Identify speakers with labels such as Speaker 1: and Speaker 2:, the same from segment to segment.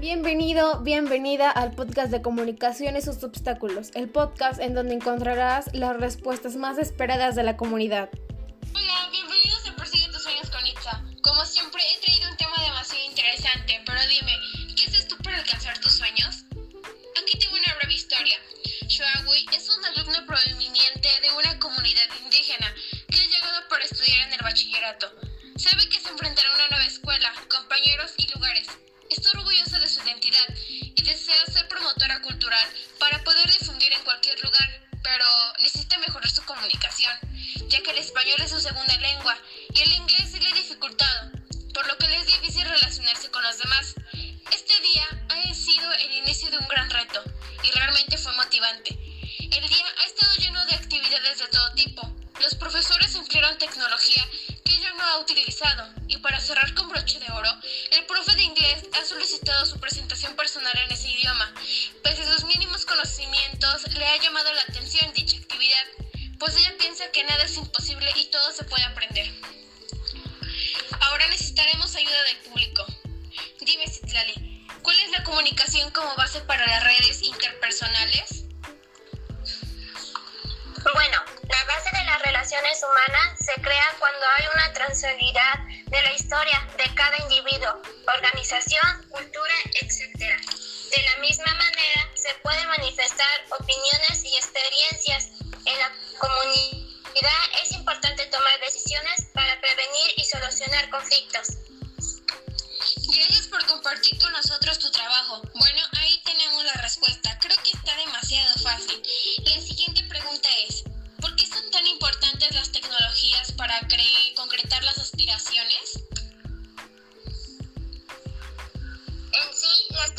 Speaker 1: Bienvenido, bienvenida al podcast de comunicación y sus obstáculos, el podcast en donde encontrarás las respuestas más esperadas de la comunidad.
Speaker 2: Hola, bienvenidos a Persigue tus sueños con Itza. Como siempre he traído un tema demasiado interesante, pero dime, ¿qué haces tú para alcanzar tus sueños? Aquí tengo una breve historia. Shuagui es un alumno proveniente de una comunidad indígena que ha llegado para estudiar en el bachillerato. Sabe que se enfrentará a una nueva escuela, compañeros y lugares. Está orgullosa de su identidad y desea ser promotora cultural para poder difundir en cualquier lugar, pero necesita mejorar su comunicación, ya que el español es su segunda lengua y el inglés se le ha dificultado, por lo que le es difícil relacionarse con los demás. Este día ha sido el inicio de un gran reto y realmente fue motivante. El día ha estado lleno de actividades de todo tipo. Los profesores emplearon tecnología que ella no ha utilizado y para cerrar con broche de su presentación personal en ese idioma. Pese a sus mínimos conocimientos, le ha llamado la atención dicha actividad, pues ella piensa que nada es imposible y todo se puede aprender. Ahora necesitaremos ayuda del público. Dime, Citlali, ¿cuál es la comunicación como base para las redes interpersonales?
Speaker 3: Bueno, la base de las relaciones humanas se crea cuando hay una transversalidad de la historia de individuo, organización, cultura, etc. De la misma manera, se pueden manifestar opiniones y experiencias. En la comunidad es importante tomar decisiones para prevenir y solucionar conflictos.
Speaker 2: Gracias por compartir con nosotros tu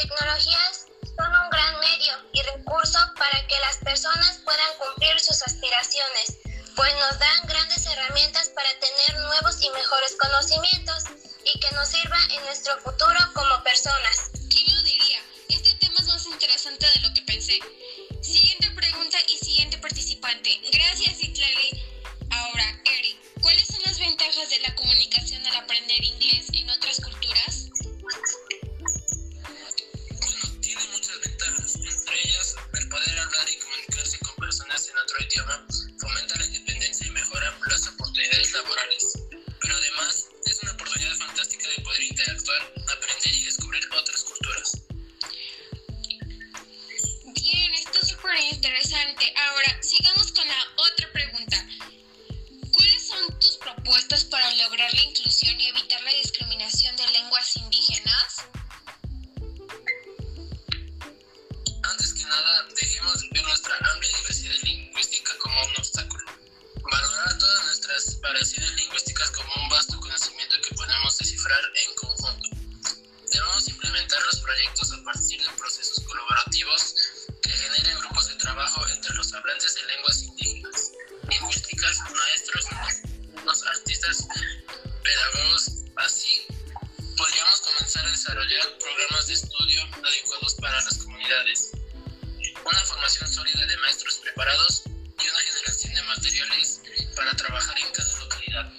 Speaker 2: tecnologías
Speaker 3: son un gran medio y recurso para que las personas puedan cumplir sus aspiraciones, pues nos dan grandes herramientas para tener nuevos y mejores conocimientos y que nos sirva en nuestro futuro como personas.
Speaker 2: ¿Quién lo diría? Este tema es más interesante de lo que pensé. Siguiente pregunta y siguiente participante. Gracias, Itlali. Ahora, Eric, ¿cuáles son las ventajas de la comunicación al aprender inglés en otras culturas?
Speaker 4: Fomenta la independencia y mejora las oportunidades laborales. Pero además, es una oportunidad fantástica de poder interactuar, aprender y descubrir otras culturas.
Speaker 2: Bien, esto es súper interesante. Ahora, sigamos con la otra pregunta. ¿Cuáles son tus propuestas para lograr la inclusión y evitar la discriminación de lenguas indígenas?
Speaker 4: Antes que nada, dejemos de ver nuestra amplia como un obstáculo. Valorar todas nuestras variaciones lingüísticas como un vasto conocimiento que podemos descifrar en conjunto. Debemos implementar los proyectos a partir de materiales para trabajar en cada localidad.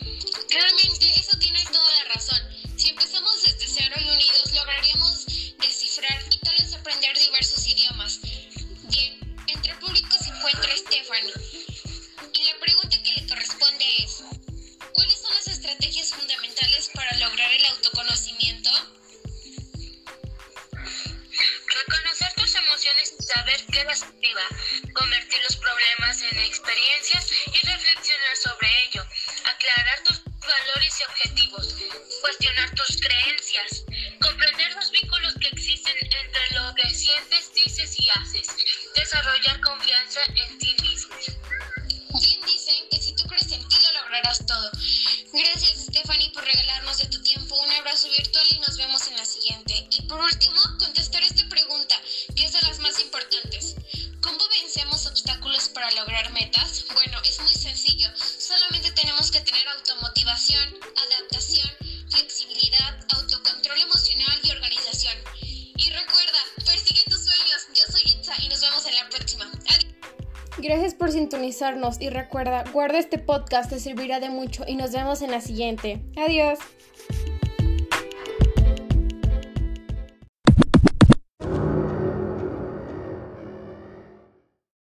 Speaker 2: Realmente eso tiene toda la razón. Si empezamos desde cero y unidos, lograríamos descifrar y tal vez aprender diversos idiomas. Bien, entre el público se encuentra Stephanie. Y la pregunta que le corresponde es, ¿cuáles son las estrategias fundamentales para
Speaker 3: experiencias y reflexionar sobre ello, aclarar tus valores y objetivos, cuestionar tus creencias, comprender los vínculos que existen entre lo que sientes, dices y haces, desarrollar confianza en ti mismo.
Speaker 2: Bien dicen que si tú crees en ti lo lograrás todo. Gracias Stephanie por regalarnos de tu tiempo. Un abrazo virtual y metas? Bueno, es muy sencillo. Solamente tenemos que tener automotivación, adaptación, flexibilidad, autocontrol emocional y organización. Y recuerda, persigue tus sueños. Yo soy Itza y nos vemos en la próxima. Adiós.
Speaker 1: Gracias por sintonizarnos y recuerda, guarda este podcast, te servirá de mucho y nos vemos en la siguiente. Adiós.